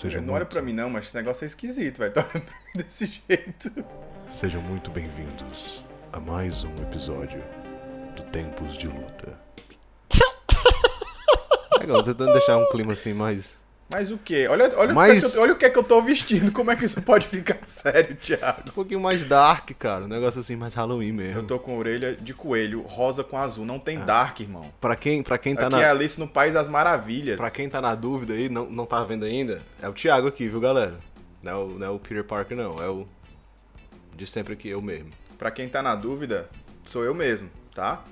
Sejam não olha muito, pra mim não, mas esse negócio é esquisito, velho. Tá olhando pra mim desse jeito. Sejam muito bem-vindos a mais um episódio do Tempos de Luta. Legal, tentando deixar um clima assim mais. Mas o quê? Olha, olha, Mas- o que é que eu, olha o que é que eu tô vestindo. Como é que isso pode ficar sério, Thiago? Um pouquinho mais dark, cara. Um negócio assim mais Halloween mesmo. Eu tô com orelha de coelho, rosa com azul. Não tem dark, irmão. Pra quem, pra quem tá Aqui na. é Alice no País das Maravilhas. Pra quem tá na dúvida aí, não, não tá vendo ainda, é o Thiago aqui, viu, galera? Não é o, não é o Peter Parker, não. É o. De sempre aqui, eu mesmo. Pra quem tá na dúvida, sou eu mesmo, tá?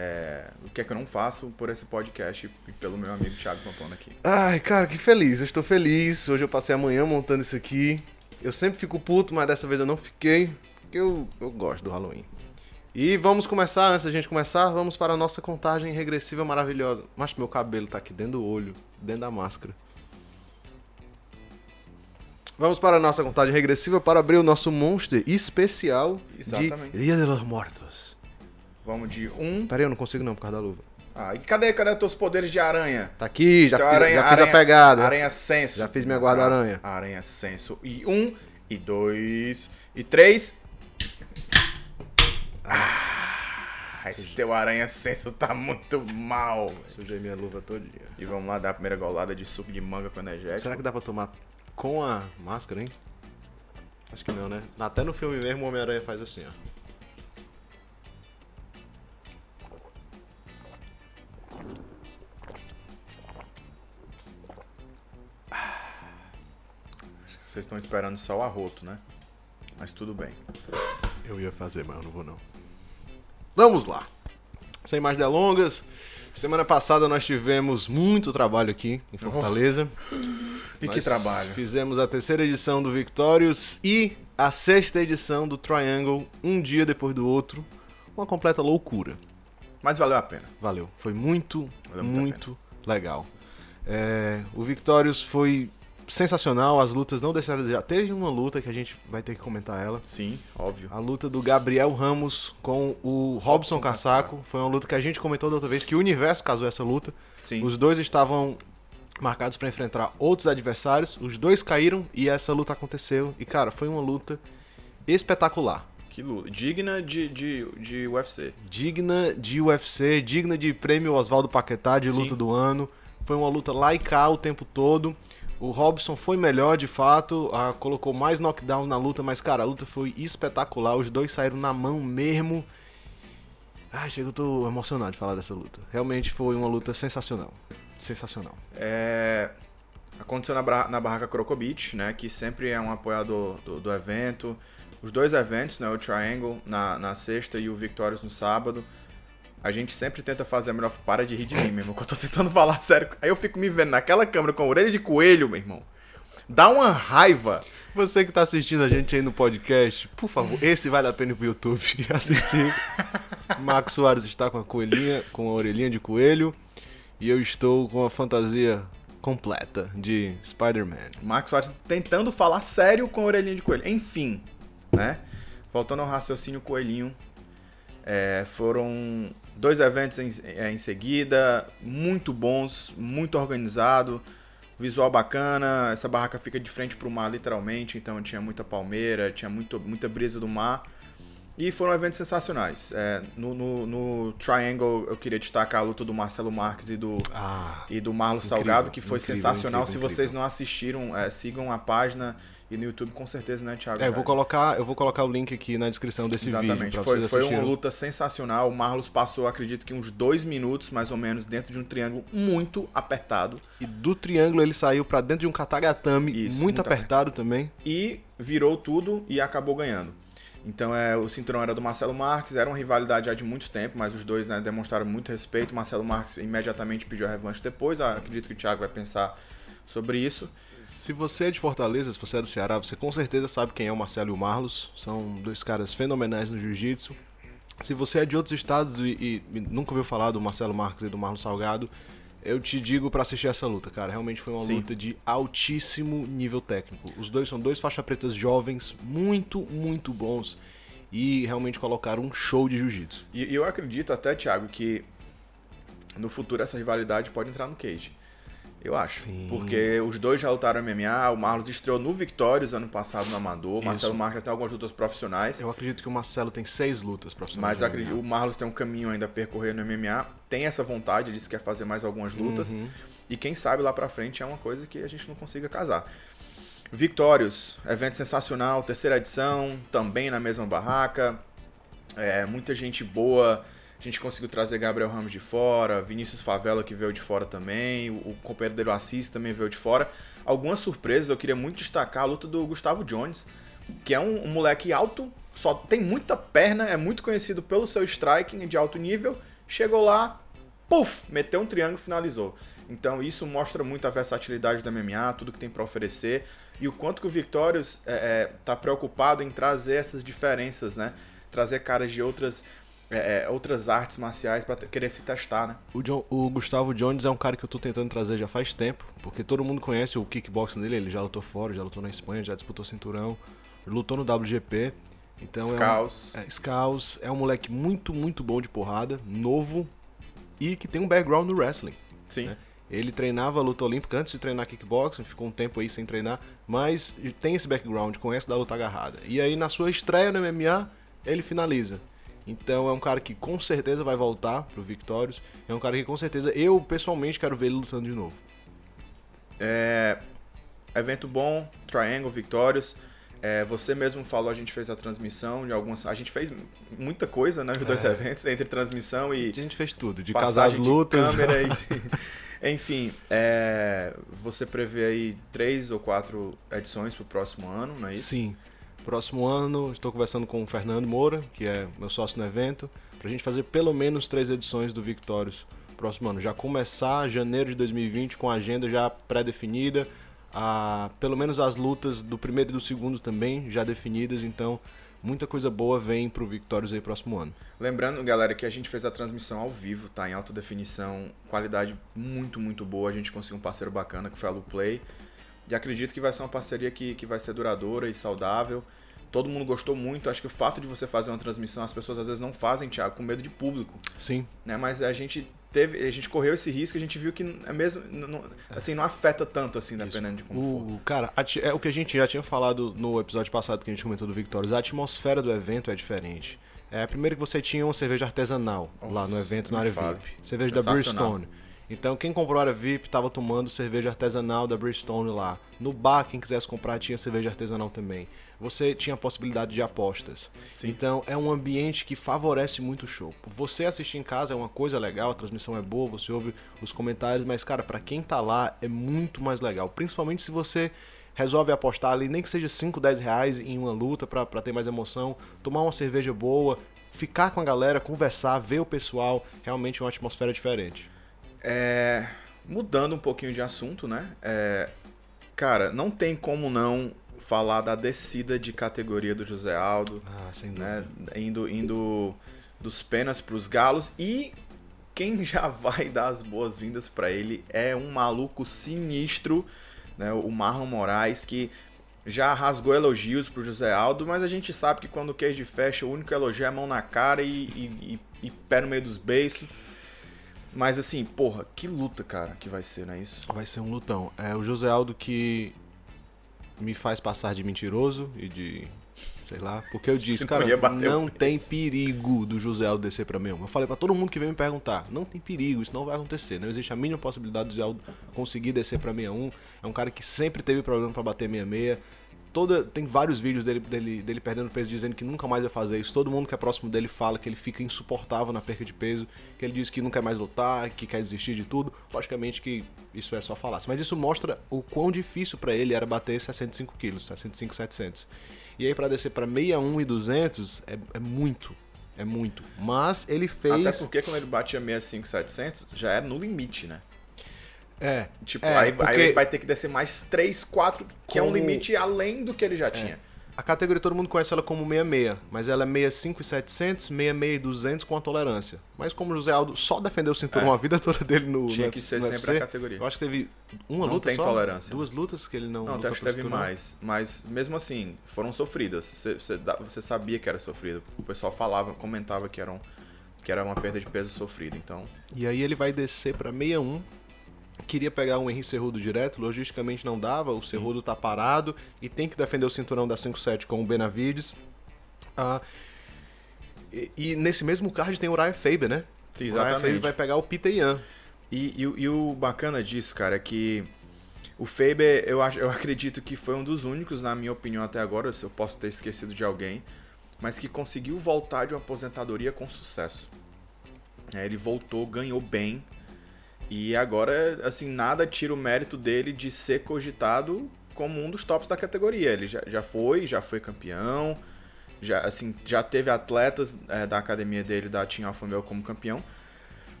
É, o que é que eu não faço por esse podcast e pelo meu amigo Thiago Pampona aqui. Ai, cara, que feliz. Eu estou feliz. Hoje eu passei a manhã montando isso aqui. Eu sempre fico puto, mas dessa vez eu não fiquei. Porque eu, eu gosto do Halloween. E vamos começar, antes da gente começar, vamos para a nossa contagem regressiva maravilhosa. Mas meu cabelo tá aqui dentro do olho, dentro da máscara. Vamos para a nossa contagem regressiva para abrir o nosso monster especial Exatamente. de Dia de los Mortos. Vamos de um. Peraí, eu não consigo não por causa da luva. Ah, e cadê, cadê teus poderes de aranha? Tá aqui, já, Teu fiz, aranha, já fiz aranha, a pegada. Aranha senso. Já fiz minha guarda-aranha. Aranha senso. E um, e dois, e três. Ah, esse teu aranha senso tá muito mal. Sujei minha luva todinha. E vamos lá dar a primeira golada de suco de manga com energético. Será que dá pra tomar com a máscara, hein? Acho que não, né? Até no filme mesmo o Homem-Aranha faz assim, ó. Vocês estão esperando só o arroto, né? Mas tudo bem. Eu ia fazer, mas eu não vou não. Vamos lá. Sem mais delongas. Semana passada nós tivemos muito trabalho aqui em Fortaleza. E Nós que trabalho. Fizemos a terceira edição do Victorious e a sexta edição do Triangle, um dia depois do outro. Uma completa loucura. Mas valeu a pena. Valeu. Foi muito, Valeu muito legal. É, o Victorious foi sensacional. As lutas não deixaram de. Já teve uma luta que a gente vai ter que comentar ela. Sim, óbvio. A luta do Gabriel Ramos com o Robson Robson Cassaco. Foi uma luta que a gente comentou da outra vez que o universo casou essa luta. Sim. Os dois estavam marcados para enfrentar outros adversários. Os dois caíram e essa luta aconteceu. E cara, foi uma luta espetacular. Que luta. Digna de, de, de UFC. digna de UFC, digna de prêmio Oswaldo Paquetá de Sim. luta do ano. Foi uma luta lá e cá o tempo todo. O Robson foi melhor de fato, colocou mais knockdown na luta, mas cara, a luta foi espetacular. Os dois saíram na mão mesmo. Ai, chega, eu tô emocionado de falar dessa luta. Realmente foi uma luta sensacional. Sensacional. É, aconteceu na, Bra- na Barraca Crocobit, né? Que sempre é um apoiador do, do evento. Os dois eventos, né? O Triangle na, na sexta e o Victorious no sábado. A gente sempre tenta fazer a melhor. Para de rir de mim, meu irmão, que eu tô tentando falar sério. Aí eu fico me vendo naquela câmera com a orelha de coelho, meu irmão. Dá uma raiva. Você que tá assistindo a gente aí no podcast, por favor, esse vale a pena ir pro YouTube assistir. Marcos Soares está com a coelhinha, com a orelhinha de coelho. E eu estou com a fantasia completa de Spider-Man. Marcos Soares tentando falar sério com a orelhinha de coelho. Enfim, né? Voltando ao raciocínio coelhinho. é, foram dois eventos em, é, em seguida, muito bons, muito organizado, visual bacana. Essa barraca fica de frente para o mar, literalmente, então tinha muita palmeira, tinha muito, muita brisa do mar. E foram eventos sensacionais. É, no, no- no Triangle, eu queria destacar a luta do Marcelo Marques e do, Ah, e do Marlos Incrível, Salgado, que foi incrível, sensacional. incrível, Se vocês não assistiram, é, sigam a página e no YouTube com certeza, né, Thiago? é, eu vou colocar, eu vou colocar o link aqui na descrição desse vídeo Exatamente. Foi, foi uma luta sensacional. O Marlos passou, acredito que uns dois minutos, mais ou menos, dentro de um triângulo muito apertado. E do triângulo ele saiu pra dentro de um katagatame Isso, muito muito apertado também. E virou tudo e acabou ganhando. Então é, o cinturão era do Marcelo Marques, era uma rivalidade já de muito tempo, mas os dois né, demonstraram muito respeito. Marcelo Marques imediatamente pediu a revanche depois. Ah, acredito que o Thiago vai pensar sobre isso. Se você é de Fortaleza, se você é do Ceará, você com certeza sabe quem é o Marcelo e o Marlos. São dois caras fenomenais no jiu-jitsu. Se você é de outros estados e, e nunca ouviu falar do Marcelo Marques e do Marlos Salgado, eu te digo pra assistir essa luta, cara. Realmente foi uma Sim. luta de altíssimo nível técnico. Os dois são dois faixa pretas jovens, muito, muito bons. E realmente colocaram um show de jiu-jitsu. E eu acredito até, Thiago, que no futuro essa rivalidade pode entrar no cage. Eu acho. Sim. Porque os dois já lutaram MMA. O Marlos estreou no Victórios ano passado no Amador. O Marcelo Isso. Marques já tem algumas lutas profissionais. Eu acredito que o Marcelo tem seis lutas profissionais. Mas acredito, o Marlos tem um caminho ainda a percorrer no MMA. Tem essa vontade, disse que quer fazer mais algumas lutas. Uhum. E quem sabe lá pra frente é uma coisa que a gente não consiga casar. Victórios, evento sensacional, terceira edição, também na mesma barraca. É, muita gente boa. A gente conseguiu trazer Gabriel Ramos de fora, Vinícius Favela que veio de fora também, o, companheiro dele, o Assis, também veio de fora. Algumas surpresas, eu queria muito destacar a luta do Gustavo Jones, que é um, um moleque alto, só tem muita perna, é muito conhecido pelo seu striking de alto nível. Chegou lá, puf, meteu um triângulo e finalizou. Então isso mostra muito a versatilidade do MMA, tudo que tem para oferecer e o quanto que o Victorious é, é, tá preocupado em trazer essas diferenças, né? Trazer caras de outras é, é, outras artes marciais para querer se testar, né? O, John- o Gustavo Jones é um cara que eu tô tentando trazer já faz tempo, porque todo mundo conhece o kickboxing dele, ele já lutou fora, já lutou na Espanha, já disputou cinturão, lutou no WGP. Então Scaus. é um, é, é um moleque muito, muito bom de porrada, novo e que tem um background no wrestling. Sim. né? Ele treinava luta olímpica antes de treinar kickboxing, ficou um tempo aí sem treinar, mas tem esse background, conhece da luta agarrada. E aí na sua estreia no MMA, ele finaliza. Então é um cara que com certeza vai voltar pro Victorious. É um cara que com certeza eu pessoalmente quero ver ele lutando de novo. É, evento bom, Triangle, Victorious. É, você mesmo falou, a gente fez a transmissão de algumas. A gente fez muita coisa, né? Os dois É. eventos, entre transmissão e A gente fez tudo, de casar as lutas. câmera e- Enfim, é, você prevê aí três ou quatro edições pro próximo ano, não é isso? Sim. Próximo ano, estou conversando com o Fernando Moura, que é meu sócio no evento, pra gente fazer pelo menos três edições do Victorious próximo ano. Já começar janeiro de 2020 com a agenda já pré-definida, a, pelo menos as lutas do primeiro e do segundo também já definidas, então muita coisa boa vem pro Victorious aí próximo ano. Lembrando, galera, que a gente fez a transmissão ao vivo, tá? Em alta definição, qualidade muito, muito boa. A gente conseguiu um parceiro bacana que foi a Luplay. E acredito que vai ser uma parceria que, que vai ser duradoura e saudável. Todo mundo gostou muito. Acho que o fato de você fazer uma transmissão, as pessoas às vezes não fazem, Thiago, com medo de público. Sim, Né? Mas a gente teve, a gente correu esse risco, a gente viu que é mesmo, não- assim, não afeta tanto assim, dependendo de como for. O, cara, a ti- é o que a gente já tinha falado no episódio passado que a gente comentou do Victorious. A atmosfera do evento é diferente. É, primeiro que você tinha uma cerveja artesanal lá no Nossa, evento, na área. VIP. Cerveja da Sensacional. Então, quem comprou a área VIP estava tomando cerveja artesanal da Bristone lá. No bar, quem quisesse comprar, tinha cerveja artesanal também. Você tinha a possibilidade de apostas. Sim. Então, é um ambiente que favorece muito o show. Você assistir em casa é uma coisa legal, a transmissão é boa, você ouve os comentários, mas, cara, pra quem tá lá é muito mais legal. Principalmente se você resolve apostar ali, nem que seja 5, 10 reais em uma luta pra ter mais emoção, tomar uma cerveja boa, ficar com a galera, conversar, ver o pessoal, realmente é uma atmosfera diferente. É, mudando um pouquinho de assunto, né? É, cara, não tem como não falar da descida de categoria do José Aldo, Ah, sem dúvida. né? Indo, indo dos penas pros galos e quem já vai dar as boas-vindas pra ele é um maluco sinistro, né? O Marlon Moraes que já rasgou elogios pro José Aldo, mas a gente sabe que quando o queijo fecha, o único elogio é a mão na cara e, e- e- e pé no meio dos beiços. Mas assim, porra, que luta, cara, que vai ser, não é isso? Vai ser um lutão. É o José Aldo que me faz passar de mentiroso e de. Sei lá, porque eu disse, cara, não tem perigo do José Aldo descer pra mim. Eu falei pra todo mundo que veio me perguntar, não tem perigo, isso não vai acontecer. Não existe a mínima possibilidade do José Aldo conseguir descer pra 61. É um cara que sempre teve problema pra bater 66. Toda, tem vários vídeos dele, dele, dele perdendo peso dizendo que nunca mais vai fazer isso. Todo mundo que é próximo dele fala que ele fica insuportável na perca de peso, que ele diz que não quer mais lutar, que quer desistir de tudo. Logicamente que isso é só falácia. Mas isso mostra o quão difícil pra ele era bater 65 quilos, 65, 700. E aí pra descer pra 61 e 200 é, é muito, é muito. Mas ele fez... Até porque quando ele batia 65, 700, já era no limite, né? É, Tipo, É, aí, porque- aí ele vai ter que descer mais 3, 4, que é um limite além do que ele já tinha. A categoria todo mundo conhece ela como 66, mas ela é 65 e 700, 66 e 200 com a tolerância. Mas como o José Aldo só defendeu o cinturão É. a vida toda dele no Tinha no que ser sempre UFC, a categoria. Eu acho que teve uma Não luta tem só, tolerância. duas lutas que ele não Não, acho que teve mais. Mas mesmo assim, foram sofridas. Você, você, você sabia que era sofrido. O pessoal falava, comentava que, eram, que era uma perda de peso sofrida. Então, E aí ele vai descer pra 61 queria pegar um Henry Cerrudo direto, logisticamente não dava, o Cerrudo tá parado e tem que defender o cinturão da 5-7 com o Benavides. Ah, e, e nesse mesmo card tem o Ryan Faber, né? Sim, O Ryan Faber exatamente. vai pegar o Peter Yan. E, e, o- e o bacana disso, cara, é que o Faber, eu, acho, eu acredito que foi um dos únicos, na minha opinião até agora, se eu posso ter esquecido de alguém, mas que conseguiu voltar de uma aposentadoria com sucesso. É, ele voltou, ganhou bem, e agora, assim, nada tira o mérito dele de ser cogitado como um dos tops da categoria. Ele já, já foi, já foi campeão, já, assim, já teve atletas é, da academia dele, da Team Alpha Male, como campeão.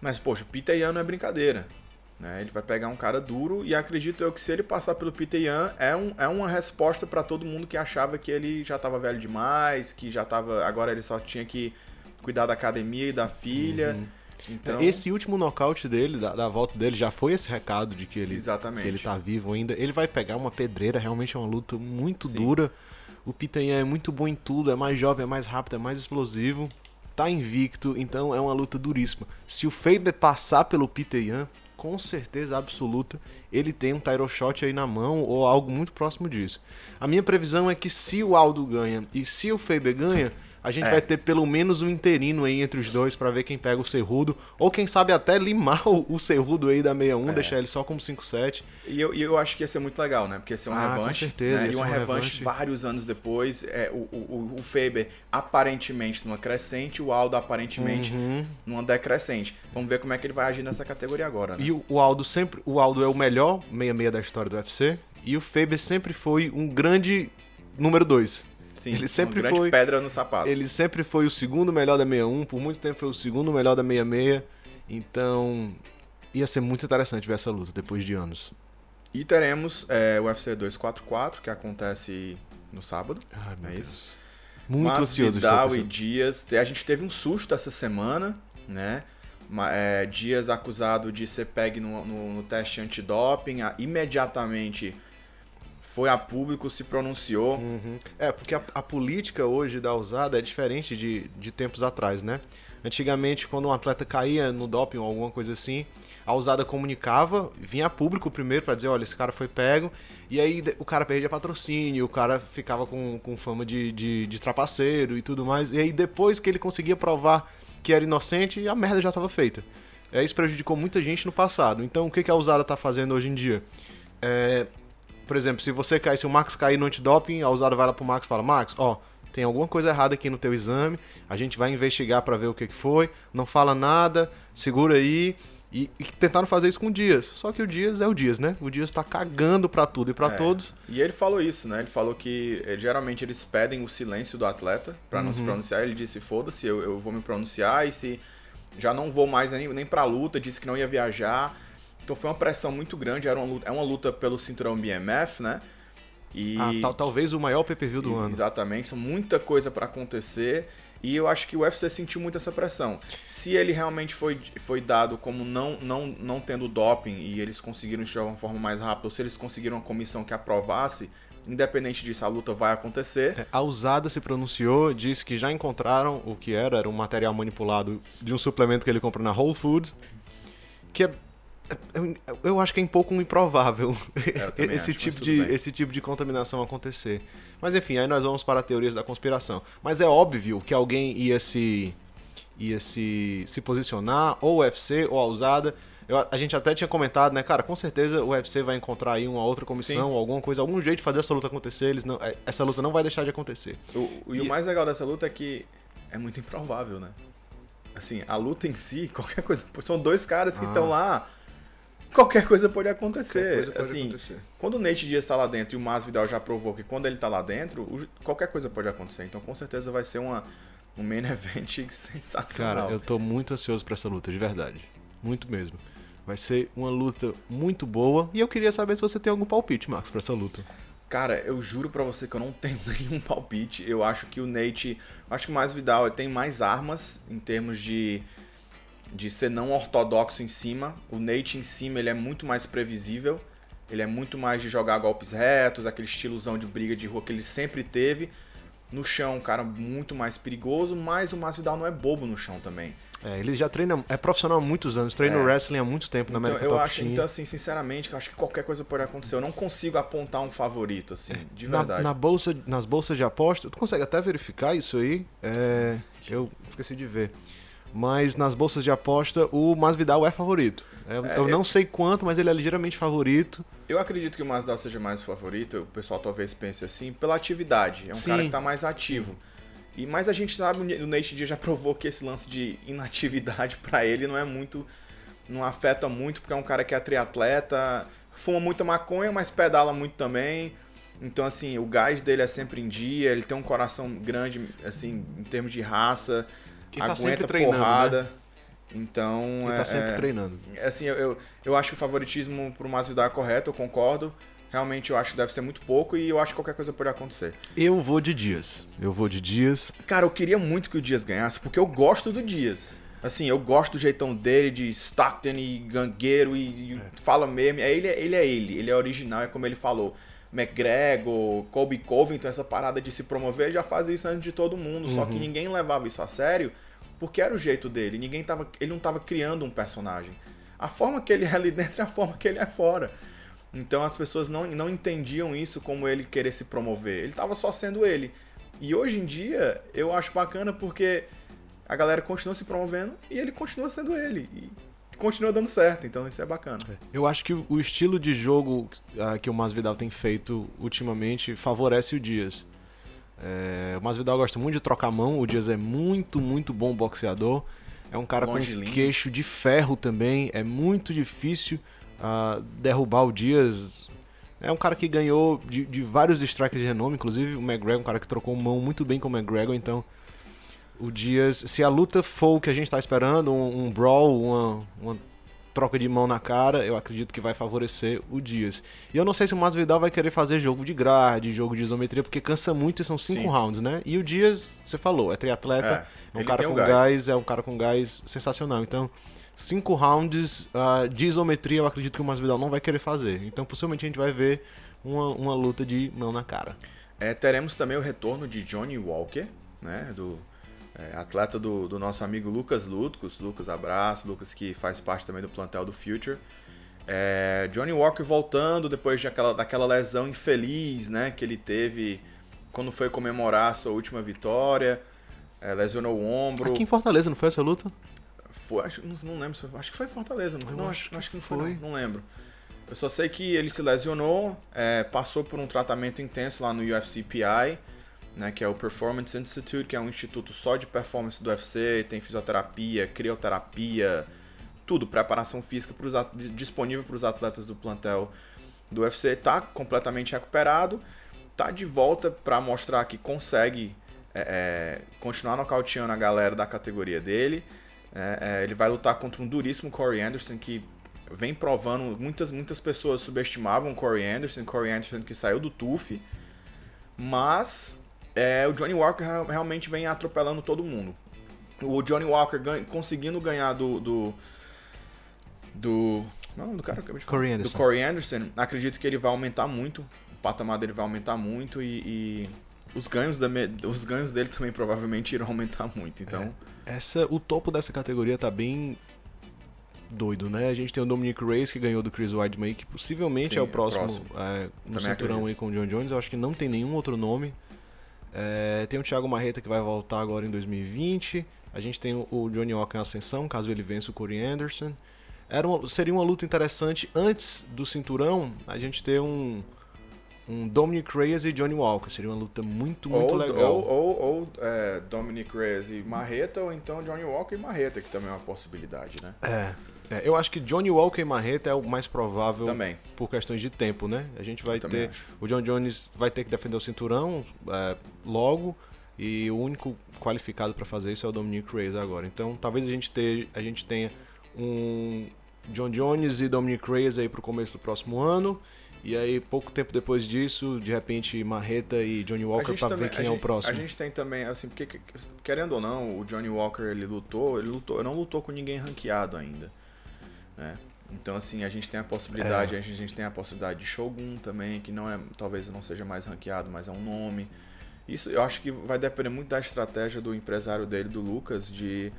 Mas, poxa, não é brincadeira. Né? Ele vai pegar um cara duro e acredito eu que se ele passar pelo Peter Yan, é, um, é uma resposta para todo mundo que achava que ele já estava velho demais, que já tava. Agora ele só tinha que cuidar da academia e da filha. Então, Esse último nocaute dele, da, da volta dele, já foi esse recado de que ele, Exatamente. que ele tá vivo ainda. Ele vai pegar uma pedreira, realmente é uma luta muito Sim. dura. O Yan é muito bom em tudo, é mais jovem, é mais rápido, é mais explosivo. Tá invicto, então é uma luta duríssima. Se o Faber passar pelo Yan, com certeza absoluta, ele tem um title shot aí na mão ou algo muito próximo disso. A minha previsão é que se o Aldo ganha e se o Faber ganha, a gente É. vai ter pelo menos um interino aí entre os dois pra ver quem pega o Cerrudo, ou quem sabe até limar o, o Cerrudo aí da 61, É. deixar ele só como 5-7. E eu, eu acho que ia ser muito legal, né? Porque ia ser uma Ah, com revanche. certeza, né? E uma uma revanche, revanche. vários anos depois. É, o, o, o Faber aparentemente numa crescente, o Aldo aparentemente Uhum. numa decrescente. Vamos ver como é que ele vai agir nessa categoria agora, né? E o, o Aldo sempre, o Aldo é o melhor 66 da história do UFC, e o Faber sempre foi um grande número 2. Sim, ele sempre uma foi- pedra no sapato. Ele sempre foi o segundo melhor da 61, por muito tempo foi o segundo melhor da 66. Então, ia ser muito interessante ver essa luta depois de anos. E teremos é, o UFC 244, que acontece no sábado. Ai, É isso? Muito Mas ansioso Vidal e Dias, a gente teve um susto essa semana, né? É, Dias acusado de ser pegue no, no- no teste antidoping, imediatamente foi a público, se pronunciou. Uhum. É, porque a, a política hoje da usada é diferente de, de tempos atrás, né? Antigamente, quando um atleta caía no doping ou alguma coisa assim, a usada comunicava, vinha a público primeiro pra dizer, olha, esse cara foi pego, e aí o cara perdia patrocínio, o cara ficava com, com fama de, de, de trapaceiro e tudo mais, e aí depois que ele conseguia provar que era inocente, a merda já estava feita. É, isso prejudicou muita gente no passado. Então, o que, que a usada tá fazendo hoje em dia? É, por exemplo, se você cair, se o Max cair no antidoping, a usada vai lá pro Max e fala: Max, ó, tem alguma coisa errada aqui no teu exame, a gente vai investigar pra ver o que, que foi, não fala nada, segura aí. E, e tentaram fazer isso com o Dias. Só que o Dias é o Dias, né? O Dias tá cagando pra tudo e pra É. todos. E ele falou isso, né? Ele falou que eh, geralmente eles pedem o silêncio do atleta pra não se Uhum. pronunciar. Ele disse: foda-se, eu, eu vou me pronunciar e se já não vou mais nem, nem pra luta, disse que não ia viajar. Então foi uma pressão muito grande. Era uma luta, é uma luta pelo cinturão BMF, né? E Ah, tal- talvez o maior pay-per-view do e- ano. Exatamente, são muita coisa pra acontecer e eu acho que o UFC sentiu muito essa pressão. Se ele realmente foi, foi dado como não, não, não tendo doping e eles conseguiram isso de alguma forma mais rápida, ou se eles conseguiram uma comissão que aprovasse, independente disso, a luta vai acontecer. É, A usada se pronunciou, disse que já encontraram o que era, era um material manipulado de um suplemento que ele comprou na Whole Foods, que é, eu acho que é um pouco improvável É, esse acho, tipo de bem. esse tipo de contaminação acontecer. Mas enfim, aí nós vamos para teorias da conspiração. Mas é óbvio que alguém ia se ia se, se posicionar, ou o UFC ou a usada. Eu- a gente até tinha comentado, né, cara? Com certeza o UFC vai encontrar aí uma outra comissão, Sim. alguma coisa, algum jeito de fazer essa luta acontecer. Eles não, é, essa luta não vai deixar de acontecer. O- o- e o E- mais legal dessa luta é que é muito improvável, né? Assim, a luta em si, qualquer coisa. São dois caras que Ah. estão lá. Qualquer coisa pode acontecer. Coisa pode assim, acontecer. Quando o Nate Diaz está lá dentro e o Masvidal já provou que quando ele tá lá dentro, o- qualquer coisa pode acontecer. Então, com certeza vai ser uma, um main event sensacional. Cara, eu tô muito ansioso pra essa luta, de verdade. Muito mesmo. Vai ser uma luta muito boa. E eu queria saber se você tem algum palpite, Marcos, pra essa luta. Cara, eu juro pra você que eu não tenho nenhum palpite. Eu acho que o Nate. Acho que o Masvidal tem mais armas em termos de. De ser não ortodoxo em cima. O Nate em cima ele é muito mais previsível. Ele é muito mais de jogar golpes retos, aquele estilozão de briga de rua que ele sempre teve. No chão, um cara muito mais perigoso, mas o Masvidal não é bobo no chão também. É, ele já treina, é profissional há muitos anos, treina É. wrestling há muito tempo na Então, América eu Top acho, Team. então, assim, sinceramente, eu acho que qualquer coisa pode acontecer. Eu não consigo apontar um favorito, assim, de na, verdade. na bolsa, nas bolsas de aposta, tu consegue até verificar isso aí? É, eu esqueci de ver. Mas nas bolsas de aposta, o Masvidal é favorito. É, É, eu eu- não sei quanto, mas ele é ligeiramente favorito. Eu acredito que o Masvidal seja mais o favorito, o pessoal talvez pense assim, pela atividade. É um Sim. cara que tá mais ativo. E mas a gente sabe, o Nate Diaz já provou que esse lance de inatividade pra ele não é muito não afeta muito, porque é um cara que é triatleta, fuma muita maconha, mas pedala muito também. Então assim, o gás dele é sempre em dia, ele tem um coração grande assim, em termos de raça, E tá aguenta sempre treinando, porrada. Então, Ele é, tá sempre é- treinando. assim, eu, eu, eu acho que o favoritismo pro Masvidal é correto, eu concordo. Realmente eu acho que deve ser muito pouco e eu acho que qualquer coisa pode acontecer. Eu vou de Dias. Eu vou de Dias. Cara, eu queria muito que o Dias ganhasse, porque eu gosto do Dias. Assim, eu gosto do jeitão dele, de Stockton e gangueiro e, e fala mesmo. É, ele, é- ele é ele, ele é original, é como ele falou. McGregor, Colby Covington, essa parada de se promover, ele já fazia isso antes de todo mundo. Só que ninguém levava isso a sério, porque era o jeito dele. Ninguém tava, ele não tava criando um personagem. A forma que ele é ali dentro é a forma que ele é fora. Então as pessoas não, não entendiam isso como ele querer se promover. Ele tava só sendo ele. E hoje em dia eu acho bacana porque a galera continua se promovendo e ele continua sendo ele. E continua dando certo. Então isso é bacana. Eu acho que o estilo de jogo ah, que o Masvidal tem feito ultimamente favorece o Dias. É, o Masvidal gosta muito de trocar mão, o Dias é muito, muito bom boxeador. É um cara com queixo de ferro também, é muito difícil ah, derrubar o Dias. É um cara que ganhou de, de vários strikers de renome, inclusive o McGregor, um cara que trocou mão muito bem com o McGregor, então o Dias, se a luta for o que a gente tá esperando, um, um brawl, uma, uma troca de mão na cara, eu acredito que vai favorecer o Dias. E eu não sei se o Masvidal vai querer fazer jogo de grade, jogo de isometria, porque cansa muito e são cinco Sim. rounds, né? E o Dias, você falou, é triatleta, é, um ele cara o com gás. gás. é um cara com gás sensacional. Então, cinco rounds ah, de isometria eu acredito que o Masvidal não vai querer fazer. Então, possivelmente a gente vai ver uma, uma luta de mão na cara. É, teremos também o retorno de Johnny Walker, né? Do é, atleta do, do nosso amigo Lucas Lutkus. Lucas, abraço. Lucas que faz parte também do plantel do Future. É, Johnny Walker voltando depois de aquela, daquela lesão infeliz, né? Que ele teve quando foi comemorar a sua última vitória. É, lesionou o ombro. Aqui em Fortaleza, não foi essa luta? Foi, acho, não, não lembro, acho que foi em Fortaleza, não, não acho acho, que acho que não foi, foi. não, não lembro. Eu só sei que ele se lesionou, é, passou por um tratamento intenso lá no UFC PI, né, que é o Performance Institute, que é um instituto só de performance do UFC, tem fisioterapia, crioterapia, tudo, preparação física pros, disponível para os atletas do plantel do UFC. Tá completamente recuperado, tá de volta para mostrar que consegue é, é, continuar nocauteando a galera da categoria dele. É, é, ele vai lutar contra um duríssimo Corey Anderson que vem provando. Muitas, muitas pessoas subestimavam o Corey Anderson, Corey Anderson que saiu do TUF, mas é, o Johnny Walker real- realmente vem atropelando todo mundo. O Johnny Walker ganha- conseguindo ganhar do. do. do não, é do cara que eu acabei de falar? Corey Do Anderson. Corey Anderson, acredito que ele vai aumentar muito. O patamar dele vai aumentar muito e. e os ganhos, da, os ganhos dele também provavelmente irão aumentar muito. Então, Essa, o topo dessa categoria tá bem doido, né? A gente tem o Dominic Reyes que ganhou do Chris Weidman, que possivelmente Sim, é é o o próximo, é, no cinturão aí com o John Jones. Eu acho que não tem nenhum outro nome. É, tem o Thiago Marreta que vai voltar agora em 2020. A gente tem o- Johnny Walker em ascensão, caso ele vença o Corey Anderson. Era uma- seria uma luta interessante antes do cinturão a gente ter um, um Dominic Reyes e Johnny Walker. Seria uma luta muito, muito ou, legal. Ou, ou, ou, é, Dominic Reyes e Marreta, ou então Johnny Walker e Marreta, que também é uma possibilidade, né? É, é, eu acho que Johnny Walker e Marreta é o mais provável Também. por questões de tempo, né? A gente vai ter. acho. O John Jones vai ter que defender o cinturão é, logo. E o único qualificado para fazer isso é o Dominic Reyes agora. Então talvez a gente, ter, a gente tenha um John Jones e Dominic Reyes aí pro começo do próximo ano. E aí, pouco tempo depois disso, de repente, Marreta e Johnny Walker pra também- ver quem é o próximo. A gente tem também, assim, porque, que- querendo ou não, o Johnny Walker, ele lutou, ele lutou, não lutou com ninguém ranqueado ainda, né? Então, assim, a gente tem a possibilidade, É. a, gente, a gente tem a possibilidade de Shogun também, que não é, talvez não seja mais ranqueado, mas é um nome. Isso eu acho que vai depender muito da estratégia do empresário dele, do Lucas, de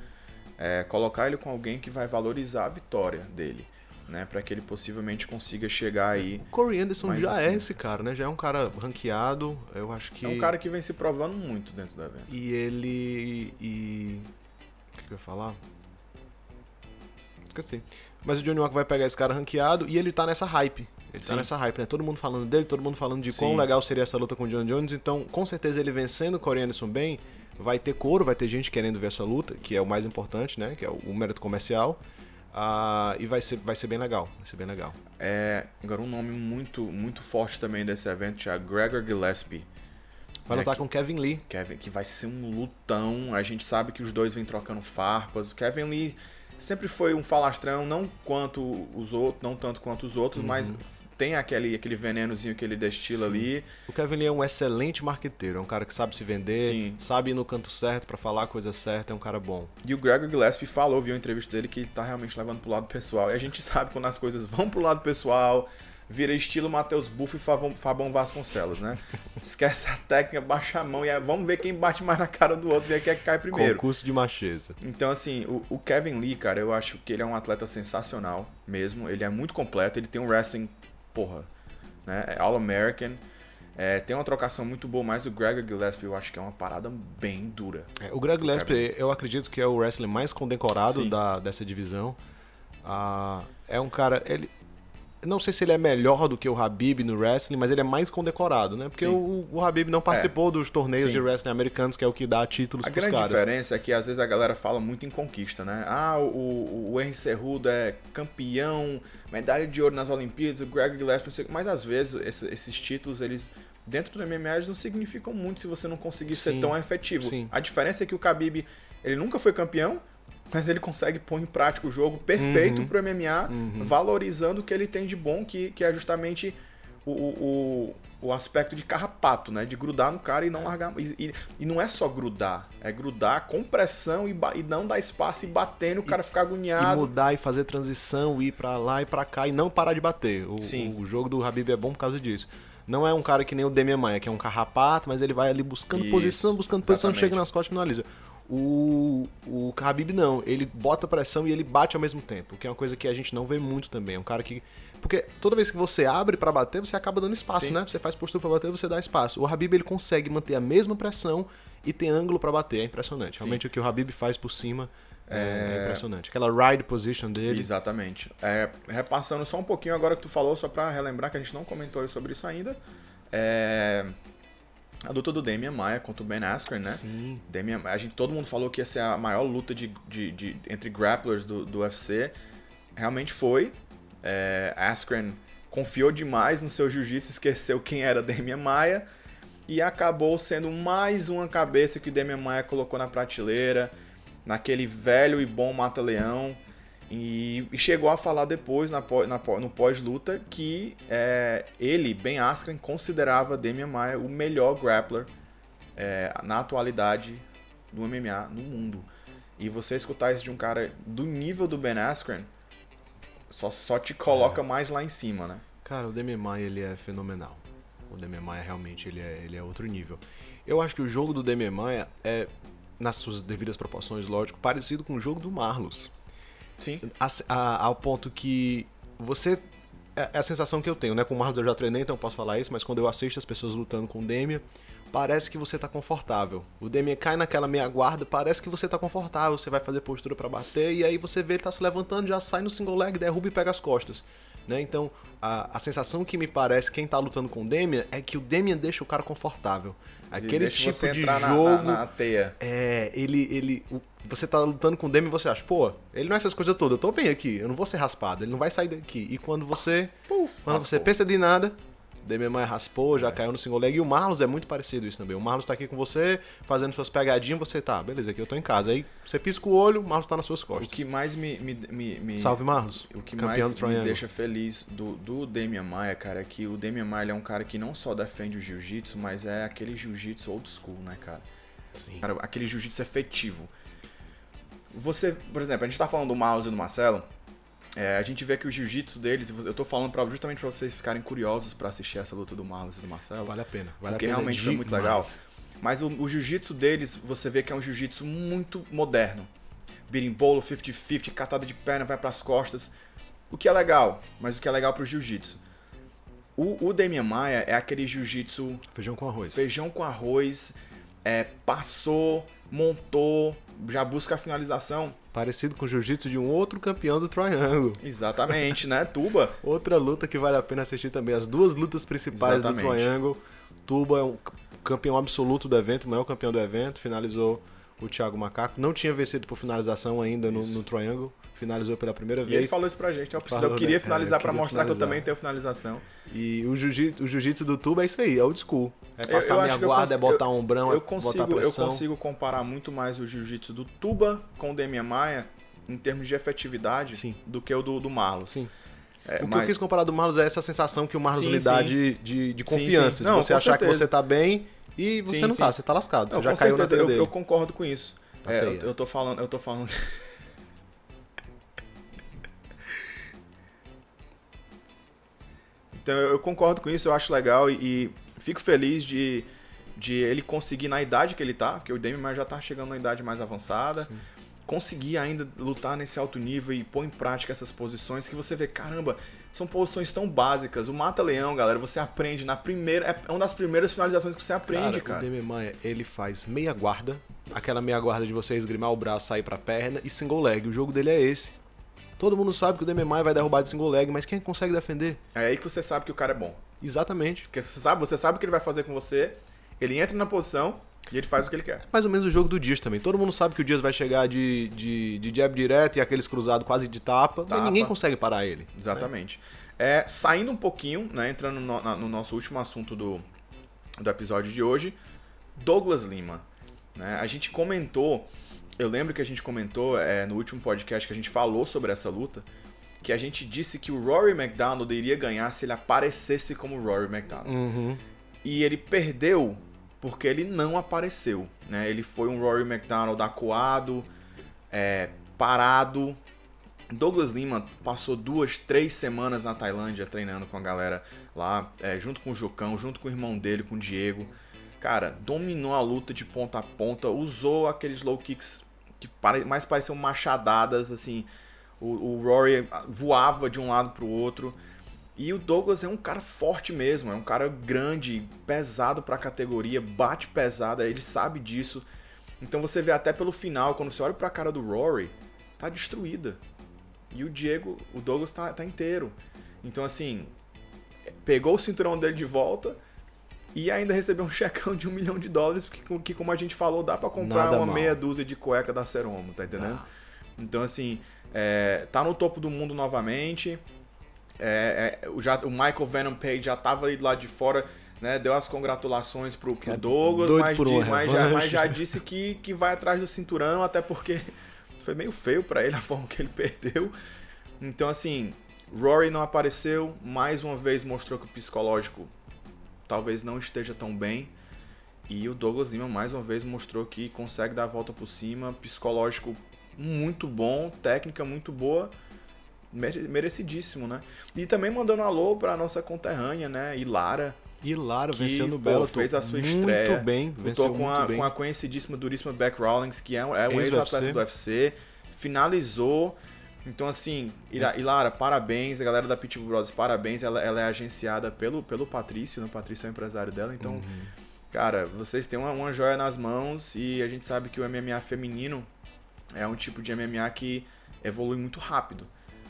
é, colocar ele com alguém que vai valorizar a vitória dele. Né, para que ele possivelmente consiga chegar aí. O Corey Anderson já assim, é esse cara, né? Já é um cara ranqueado. Eu acho que. É um cara que vem se provando muito dentro do evento. E ele. E. O que, que eu ia falar? Esqueci. Mas o Johnny Walker vai pegar esse cara ranqueado e ele tá nessa hype. Ele Sim. tá nessa hype, né? Todo mundo falando dele, todo mundo falando de quão Sim. legal seria essa luta com o John Jones. Então, com certeza, ele vencendo o Corey Anderson bem, vai ter couro, vai ter gente querendo ver essa luta, que é o mais importante, né? Que é o, mérito comercial. Ah, e vai ser, vai ser bem legal. Vai ser bem legal. É, agora um nome muito, muito forte também desse evento é Gregor Gillespie. Vai É lutar que- com Kevin Lee. Kevin, que vai ser um lutão. A gente sabe que os dois vêm trocando farpas. O Kevin Lee sempre foi um falastrão, não quanto os outros, não tanto quanto os outros, mas tem aquele, aquele venenozinho que ele destila Uhum. Sim. ali. O Kevin Lee é um excelente marqueteiro, é um cara que sabe se vender, Sim. sabe ir no canto certo pra falar a coisa certa, é um cara bom. E o Gregor Gillespie falou, viu a entrevista dele, que ele tá realmente levando pro lado pessoal. E a gente sabe quando as coisas vão pro lado pessoal, vira estilo Matheus Buff e Fabão, Vasconcelos, né? Esquece a técnica, baixa a mão e aí vamos ver quem bate mais na cara do outro, ver quem é que cai primeiro. Concurso de macheza. Então, assim, o, o Kevin Lee, cara, eu acho que ele é um atleta sensacional mesmo. Ele é muito completo, ele tem um wrestling, porra, né? É All-American. É, tem uma trocação muito boa, mas o Gregor Gillespie eu acho que é uma parada bem dura. É, o Greg Gillespie, eu acredito que é o wrestler mais condecorado Sim. da, dessa divisão. Ah, é um cara, ele... Não sei se ele é melhor do que o Habib no wrestling, mas ele é mais condecorado, né? Porque o, o Habib não participou dos torneios Sim. de wrestling americanos, que é o que dá títulos A pros grande caras. diferença é que às vezes a galera fala muito em conquista, né? Ah, o, o, Henry Cerrudo é campeão, medalha de ouro nas Olimpíadas, o Greg Gillespie, mas às vezes esse- esses títulos, eles dentro do MMA eles não significam muito se você não conseguir ser Sim. tão efetivo. Sim. A diferença é que o Khabib, ele nunca foi campeão, mas ele consegue pôr em prática o jogo perfeito Uhum. pro MMA, valorizando o que ele tem de bom, que, que é justamente o, o, o aspecto de carrapato, né? De grudar no cara e não largar. E, e- e não é só grudar, é grudar com pressão e, e não dar espaço e bater no cara ficar E agoniado. mudar e fazer transição, ir pra lá e pra cá e não parar de bater. O, Sim. o jogo do Habib é bom por causa disso. Não é um cara que nem o Demian Maia, que é um carrapato, mas ele vai ali buscando Isso, posição, buscando posição, exatamente. chega nas costas e finaliza. O, o Habib não, ele bota pressão e ele bate ao mesmo tempo, que é uma coisa que a gente não vê muito também. É um cara que. Porque toda vez que você abre pra bater, você acaba dando espaço, Sim. né? Você faz postura pra bater, você dá espaço. O Habib ele consegue manter a mesma pressão e tem ângulo pra bater. É impressionante. Realmente o que o Habib faz por cima é, é impressionante. Aquela ride position dele. Exatamente. É, repassando só um pouquinho agora que tu falou, só pra relembrar que a gente não comentou sobre isso ainda. É. A luta do Damian Maia contra o Ben Askren, né? Sim. Damian, a gente, todo mundo falou que ia ser a maior luta de, de, de- entre grapplers do, do UFC. Realmente foi. É, Askren confiou demais no seu jiu-jitsu, esqueceu quem era Damian Maia. E acabou sendo mais uma cabeça que o Damian Maia colocou na prateleira. Naquele velho e bom mata-leão. E, e chegou a falar depois, na, na no pós-luta, que é, ele, Ben Askren, considerava Damian Maia o melhor grappler é, na atualidade do MMA no mundo. E você escutar isso de um cara do nível do Ben Askren só, só te coloca mais lá em cima, né? Cara, o Demian Maia, ele é fenomenal. O Demian Maia, realmente, ele é, ele é outro nível. Eu acho que o jogo do Demian Maia é, nas suas devidas proporções, lógico, parecido com o jogo do Marlos. Sim. A- a- ao ponto que você... É é a sensação que eu tenho, né? Com o Marlos eu já treinei, então eu posso falar isso, mas quando eu assisto as pessoas lutando com o Demian, parece que você tá confortável. O Demian cai naquela meia guarda, parece que você tá confortável, você vai fazer postura pra bater, e aí você vê ele tá se levantando, já sai no single leg, derruba e pega as costas. Né? Então, a, a sensação que me parece quem tá lutando com o Demian é que o Demian deixa o cara confortável. Aquele tipo de jogo. na, na teia. É, ele. ele o- você tá lutando com o Demi e você acha, pô, ele não é essas coisas todas, eu tô bem aqui, eu não vou ser raspado, ele não vai sair daqui. E quando você. Puf, quando você pensa de nada, Demi Maia raspou, já caiu no single leg. E o Marlos é muito parecido isso também. O Marlos tá aqui com você, fazendo suas pegadinhas, você tá, beleza, aqui eu tô em casa. Aí você pisca o olho, o Marlos tá nas suas O costas. que mais me, me, me, me- Salve, Marlos. O que mais me deixa feliz do, do Damian Maia, cara, é que o Damian Maia é um cara que não só defende o jiu-jitsu, mas é aquele jiu-jitsu old school, né, cara? Sim. Cara, aquele jiu-jitsu efetivo. Você, por exemplo, a gente tá falando do Marlos e do Marcelo, é, a gente vê que o jiu-jitsu deles, eu tô falando pra, justamente pra vocês ficarem curiosos pra assistir essa luta do Marlos e do Marcelo. Vale a pena. Vale Porque a pena realmente foi muito legal. Mas o, o jiu-jitsu deles, você vê que é um jiu-jitsu muito moderno. Birimbolo, 50-50, catada de perna, vai pras costas. O que é legal, mas o que é legal pro jiu-jitsu. O, o Demian Maia é aquele jiu-jitsu Feijão com arroz. feijão com arroz, é, passou, montou, já busca a finalização. Parecido com o jiu-jitsu de um outro campeão do Triangle. Exatamente, né? Tuba. Outra luta que vale a pena assistir também. As duas lutas principais Exatamente. do Triangle. Tuba é um campeão absoluto do evento, o maior campeão do evento. Finalizou o Thiago Macaco. Não tinha vencido por finalização ainda no, no Triangle. Finalizou pela primeira E ele vez. falou isso pra gente. Eu, Falou, eu queria né? finalizar É, eu pra queria mostrar que eu finalizar. também tenho finalização. E o jiu-jitsu jiu-jitsu do Tuba é isso aí, é old school. É Eu- passar eu minha eu guarda, é botar um ombrão, é eu botar consigo, eu pressão. consigo comparar muito mais o jiu-jitsu do Tuba com o Demian Maia em termos de efetividade Sim. do que o do, do Marlos. Sim. É, o que mas- eu quis comparar do Marlos é essa sensação que o Marlos Sim, lhe dá sim. de, de, de confiança. sim. De Não, você achar que certeza. você tá bem e você não tá, você tá lascado. Não, você já com caiu certeza, na eu, teia eu dele. concordo com isso. É, eu, eu tô falando, eu tô falando. então eu, concordo com isso, eu acho legal e, e fico feliz de, de ele conseguir na idade que ele tá, porque o Maia já tá chegando na idade mais avançada. Sim. Conseguir ainda lutar nesse alto nível e pôr em prática essas posições que você vê, caramba, são posições tão básicas. O mata-leão, galera, você aprende na primeira. É uma das primeiras finalizações que você aprende, cara. O Demian Maia, ele faz meia guarda, aquela meia guarda de você esgrimar o braço, sair pra perna e single leg. O jogo dele é esse. Todo mundo sabe que o Demian Maia vai derrubar de single leg, mas quem consegue defender? É aí que você sabe que o cara é bom. Exatamente. Porque você sabe, você sabe o que ele vai fazer com você, ele entra na posição e ele faz o que ele quer. Mais ou menos o jogo do Dias também. Todo mundo sabe que o Dias vai chegar de, de, de jab direto e aqueles cruzados quase de tapa, Tapa. ninguém consegue parar ele. Exatamente. É, saindo um pouquinho, né, entrando no, na- no nosso último assunto do, do episódio de hoje, Douglas Lima. Né? A gente comentou, eu lembro que a gente comentou é, no último podcast que a gente falou sobre essa luta, que a gente disse que o Rory McDonald iria ganhar se ele aparecesse como Rory McDonald. Uhum. E ele perdeu porque ele não apareceu. Né? Ele foi um Rory McDonald acuado, é, parado. Douglas Lima passou duas, três semanas na Tailândia treinando com a galera lá, é, junto com o Jocão, junto com o irmão dele, com o Diego. Cara, dominou a luta de ponta a ponta, usou aqueles low kicks que mais pareciam machadadas, assim. O, o Rory voava de um lado pro outro. E o Douglas é um cara forte mesmo, é um cara grande, pesado pra categoria, bate pesada, ele sabe disso. Então você vê até pelo final, quando você olha pra cara do Rory, tá destruída. E o Diego, o Douglas tá, tá inteiro. Então assim, pegou o cinturão dele de volta e ainda recebeu um checão de um milhão de dólares, porque que como a gente falou, dá pra comprar Nada uma mal. meia dúzia de cueca da Seromo, tá entendendo? Então assim, é, tá no topo do mundo novamente. É, é, o, já, o Michael Venom Page já tava ali do lado de fora, né? Deu as congratulações pro, pro é Douglas, mas, mas já, mas já disse que, que vai atrás do cinturão, até porque foi meio feio pra ele a forma que ele perdeu. Então, assim, Rory não apareceu, mais uma vez mostrou que o psicológico talvez não esteja tão bem. E o Douglas Lima mais uma vez mostrou que consegue dar a volta por cima, psicológico muito bom, técnica muito boa, merecidíssimo, né? E também mandando um alô pra nossa conterrânea, né, Ilara, E Lara que venceu no Bellator. fez a sua muito estreia, bem, venceu com muito a, bem. com a conhecidíssima, duríssima Beck Rawlings, que é, um- é um ex-atleta do UFC, finalizou. Então, assim, Ira- Ilara, parabéns, a galera da Pitbull Brothers, parabéns. Ela, ela é agenciada pelo, pelo Patrício, né? O Patrício é o empresário dela, então, Uhum. cara, vocês têm uma, uma joia nas mãos e a gente sabe que o MMA feminino é um tipo de MMA que evolui muito rápido.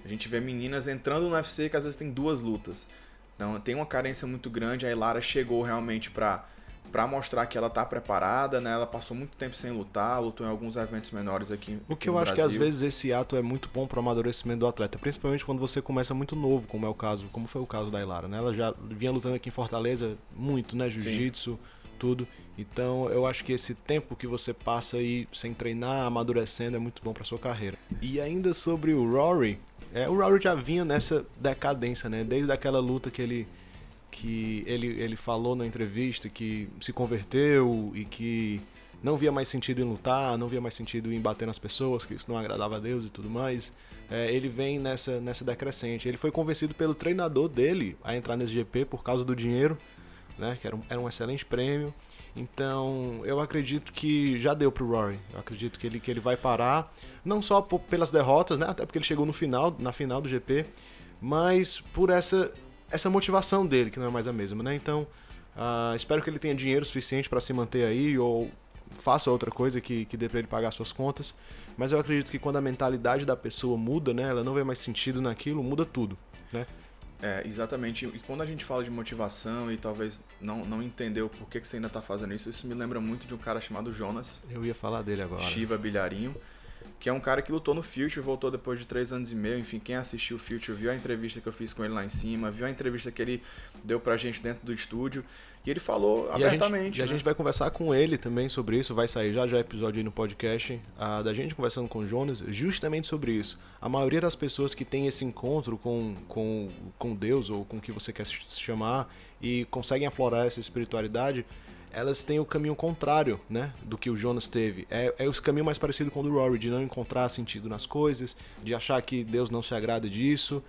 A gente vê meninas entrando no UFC que às vezes tem duas lutas. Então tem uma carência muito grande. A Ilara chegou realmente pra, pra mostrar que ela tá preparada, né? Ela passou muito tempo sem lutar, lutou em alguns eventos menores aqui. O que eu acho que às vezes esse ato é muito bom pro amadurecimento do atleta, principalmente quando você começa muito novo, como é o caso, como foi o caso da Ilara, né? Ela já vinha lutando aqui em Fortaleza muito, né, jiu-jitsu, tudo. Então, eu acho que esse tempo que você passa aí sem treinar, amadurecendo é muito bom pra sua carreira. E ainda sobre o Rory, é, o Rory já vinha nessa decadência, né? Desde aquela luta que ele que ele, ele falou na entrevista que se converteu e que não via mais sentido em lutar, não via mais sentido em bater nas pessoas, que isso não agradava a Deus e tudo mais. É, ele vem nessa, nessa decrescente. Ele foi convencido pelo treinador dele a entrar nesse GP por causa do dinheiro. Né? Que era um, era um excelente prêmio. Então, eu acredito que já deu pro Rory. Eu acredito que ele, que ele vai parar, não só por, pelas derrotas, né? Até porque ele chegou no final, na final do GP, mas por essa essa motivação dele, que não é mais a mesma, né? Então, uh, espero que ele tenha dinheiro suficiente para se manter aí ou faça outra coisa que, que dê para ele pagar suas contas. Mas eu acredito que quando a mentalidade da pessoa muda, né? Ela não vê mais sentido naquilo, muda tudo, né? É, exatamente. E quando a gente fala de motivação e talvez não, não entender o porquê que você ainda está fazendo isso, isso me lembra muito de um cara chamado Jonas. Eu ia falar dele agora. Shiva Bilharinho que é um cara que lutou no Future, voltou depois de três anos e meio. Enfim, quem assistiu o Future viu a entrevista que eu fiz com ele lá em cima, viu a entrevista que ele deu pra gente dentro do estúdio. E ele falou e abertamente. A gente, né? E a gente vai conversar com ele também sobre isso. Vai sair já já episódio aí no podcast uh, da gente conversando com o Jonas, justamente sobre isso. A maioria das pessoas que tem esse encontro com, com, com Deus ou com o que você quer se chamar e conseguem aflorar essa espiritualidade elas têm o caminho contrário, né, do que o Jonas teve. É, é o caminho mais parecido com o do Rory, de não encontrar sentido nas coisas, de achar que Deus não se agrada disso.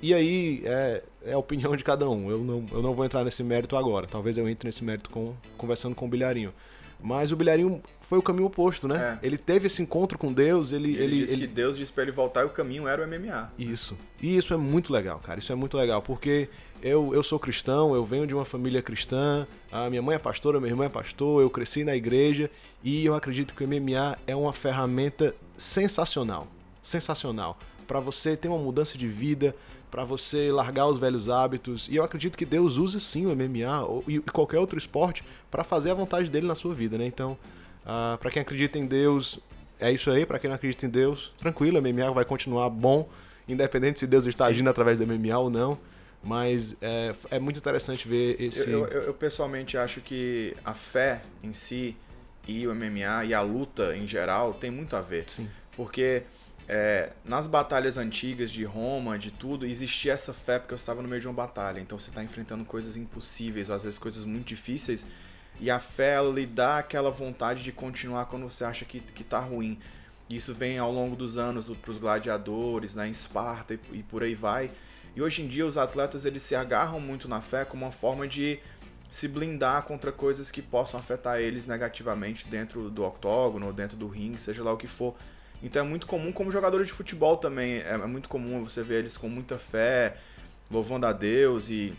E aí é, é a opinião de cada um. Eu não, eu não vou entrar nesse mérito agora. Talvez eu entre nesse mérito com, conversando com o Bilharinho. Mas o Bilharinho foi o caminho oposto, né? É. Ele teve esse encontro com Deus, ele... Ele, ele disse ele... que Deus disse para ele voltar e o caminho era o MMA. Isso. E isso é muito legal, cara. Isso é muito legal, porque eu, eu sou cristão, eu venho de uma família cristã, a minha mãe é pastora, meu irmão é pastor, eu cresci na igreja e eu acredito que o MMA é uma ferramenta sensacional. Sensacional. Para você ter uma mudança de vida, para você largar os velhos hábitos. E eu acredito que Deus usa sim o MMA ou, e qualquer outro esporte para fazer a vontade dele na sua vida, né? Então, uh, ah, para quem acredita em Deus, é isso aí. Para quem não acredita em Deus, tranquilo, o MMA vai continuar bom, independente se Deus está sim. agindo através do MMA ou não. Mas é, é muito interessante ver esse. Eu, eu, eu pessoalmente acho que a fé em si e o MMA e a luta em geral tem muito a ver. Sim. Porque é, nas batalhas antigas de Roma, de tudo, existia essa fé porque você estava no meio de uma batalha. Então você está enfrentando coisas impossíveis, ou às vezes coisas muito difíceis. E a fé ela lhe dá aquela vontade de continuar quando você acha que, que tá ruim. Isso vem ao longo dos anos para os gladiadores, né, em Esparta e, e por aí vai. E hoje em dia os atletas eles se agarram muito na fé como uma forma de se blindar contra coisas que possam afetar eles negativamente dentro do octógono dentro do ringue, seja lá o que for. Então é muito comum, como jogadores de futebol também, é, é muito comum você ver eles com muita fé, louvando a Deus e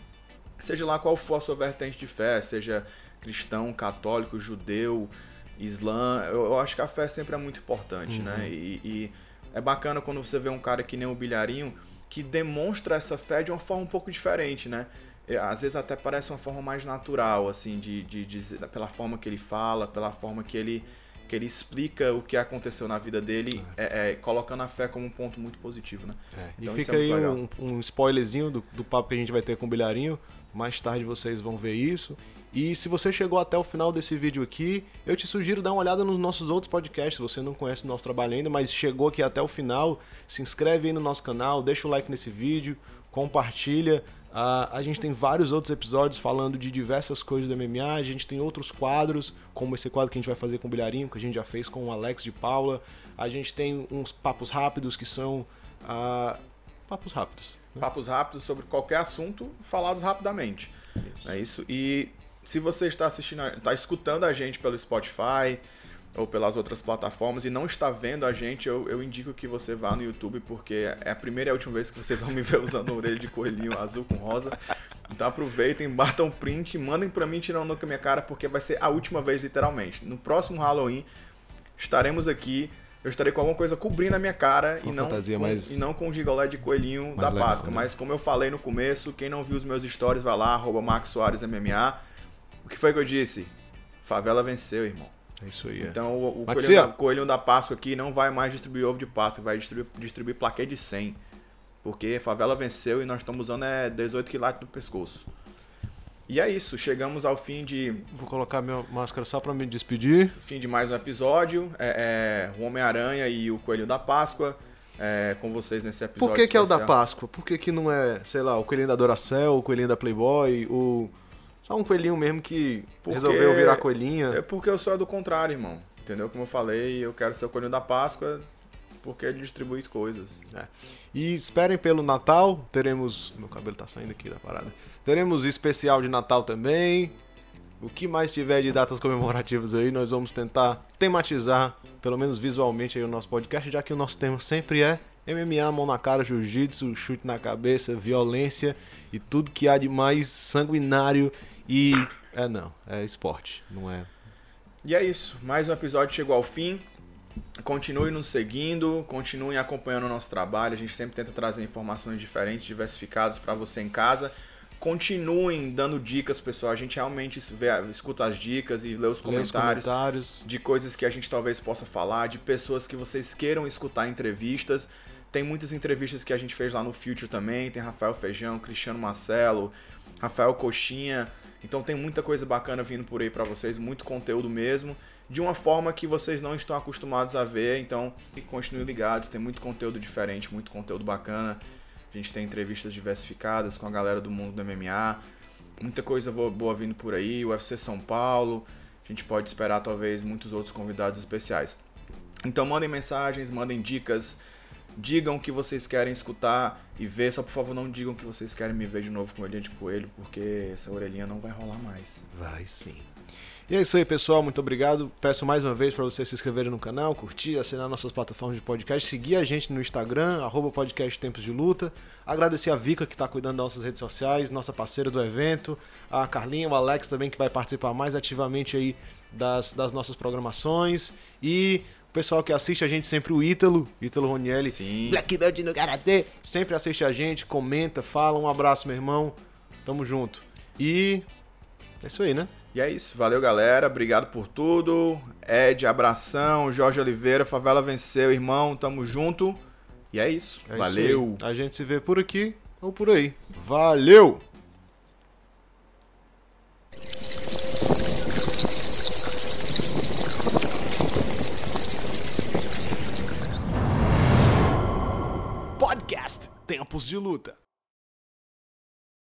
seja lá qual for a sua vertente de fé, seja cristão, católico, judeu, islã, eu, eu acho que a fé sempre é muito importante, né? uhum. né? E, e, é bacana quando você vê um cara que nem o Bilharinho que demonstra essa fé de uma forma um pouco diferente, né? É, às vezes até parece uma forma mais natural, assim, de, de, de, pela forma que ele fala, pela forma que ele que ele explica o que aconteceu na vida dele, é. É, é, colocando a fé como um ponto muito positivo, né? É. Então, e fica aí um, um, spoilerzinho do, do papo que a gente vai ter com o Bilharinho. Mais tarde vocês vão ver isso. E se você chegou até o final desse vídeo aqui, eu te sugiro dar uma olhada nos nossos outros podcasts. Se você não conhece o nosso trabalho ainda, mas chegou aqui até o final, se inscreve aí no nosso canal, deixa o like nesse vídeo, compartilha. Uh, a gente tem vários outros episódios falando de diversas coisas do MMA. A gente tem outros quadros, como esse quadro que a gente vai fazer com o Bilharinho, que a gente já fez com o Alex de Paula. A gente tem uns papos rápidos que são. Uh, papos rápidos. Né? Papos rápidos sobre qualquer assunto, falados rapidamente. Isso. É isso. E se você está assistindo, está escutando a gente pelo Spotify, ou pelas outras plataformas e não está vendo a gente, eu, eu indico que você vá no YouTube, porque é a primeira e a última vez que vocês vão me ver usando a orelha de coelhinho azul com rosa. Então aproveitem, batam print, mandem para mim tirando com a minha cara, porque vai ser a última vez, literalmente. No próximo Halloween, estaremos aqui. Eu estarei com alguma coisa cobrindo a minha cara e não, com, mais... e não com o gigolé de coelhinho da legal, Páscoa. Né? Mas como eu falei no começo, quem não viu os meus stories, vai lá, arroba Max Soares MMA. O que foi que eu disse? Favela venceu, irmão. É isso aí. É. Então o, o coelhinho, da, coelhinho, da, Páscoa aqui não vai mais distribuir ovo de Páscoa, vai distribuir, distribuir plaquê de 100. Porque a favela venceu e nós estamos usando é 18 quilates no pescoço. E é isso, chegamos ao fim de. Vou colocar minha máscara só para me despedir. Fim de mais um episódio. É, é o Homem-Aranha e o Coelho da Páscoa. É, com vocês nesse episódio. Por que, que é o da Páscoa? Por que, que não é, sei lá, o Coelhinho da Doracel, o Coelhinho da Playboy, o. Só um coelhinho mesmo que porque... resolveu virar coelhinha. É porque eu sou do contrário, irmão. Entendeu? Como eu falei, eu quero ser o coelhinho da Páscoa. porque ele distribui coisas. É. E esperem pelo Natal, teremos. Meu cabelo tá saindo aqui da parada. Teremos especial de Natal também. O que mais tiver de datas comemorativas aí, nós vamos tentar tematizar, pelo menos visualmente, aí o nosso podcast, já que o nosso tema sempre é MMA, mão na cara, jiu-jitsu, chute na cabeça, violência e tudo que há de mais sanguinário e. É não, é esporte, não é. E é isso, mais um episódio chegou ao fim. Continue nos seguindo, continuem acompanhando o nosso trabalho. A gente sempre tenta trazer informações diferentes, diversificadas para você em casa. Continuem dando dicas, pessoal. A gente realmente vê, escuta as dicas e lê os Lê os comentários, comentários. de coisas que a gente talvez possa falar, de pessoas que vocês queiram escutar entrevistas. Tem muitas entrevistas que a gente fez lá no Future também. Tem Rafael Feijão, Cristiano Marcelo, Rafael Coxinha. Então tem muita coisa bacana vindo por aí para vocês, muito conteúdo mesmo, de uma forma que vocês não estão acostumados a ver. Então continuem ligados, tem muito conteúdo diferente, muito conteúdo bacana. A gente tem entrevistas diversificadas com a galera do mundo do MMA. Muita coisa boa, vindo por aí, UFC São Paulo. A gente pode esperar talvez muitos outros convidados especiais. Então mandem mensagens, mandem dicas, digam o que vocês querem escutar e ver. Só por favor não digam que vocês querem me ver de novo com orelhinha de coelho, porque essa orelhinha não vai rolar mais. Vai sim. E é isso aí, pessoal. Muito obrigado. Peço mais uma vez para vocês se inscreverem no canal, curtir, assinar nossas plataformas de podcast, seguir a gente no Instagram, arroba podcast Tempos de Luta. Agradecer a Vika que está cuidando das nossas redes sociais, nossa parceira do evento, a Carlinha, o Alex também que vai participar mais ativamente aí das, das nossas programações. E o pessoal que assiste a gente sempre, o Ítalo, Ítalo Ronielli, Sim. Black Belt no Karatê, sempre assiste a gente, comenta, fala. Um abraço, meu irmão. Tamo junto. E é isso aí, né? E é isso. Valeu, galera. Obrigado por tudo. Ed, abração. Jorge Oliveira, Favela venceu, irmão. Tamo junto. E é isso. É isso Valeu. aí. A gente se vê por aqui ou por aí. Valeu! Tempos de Luta.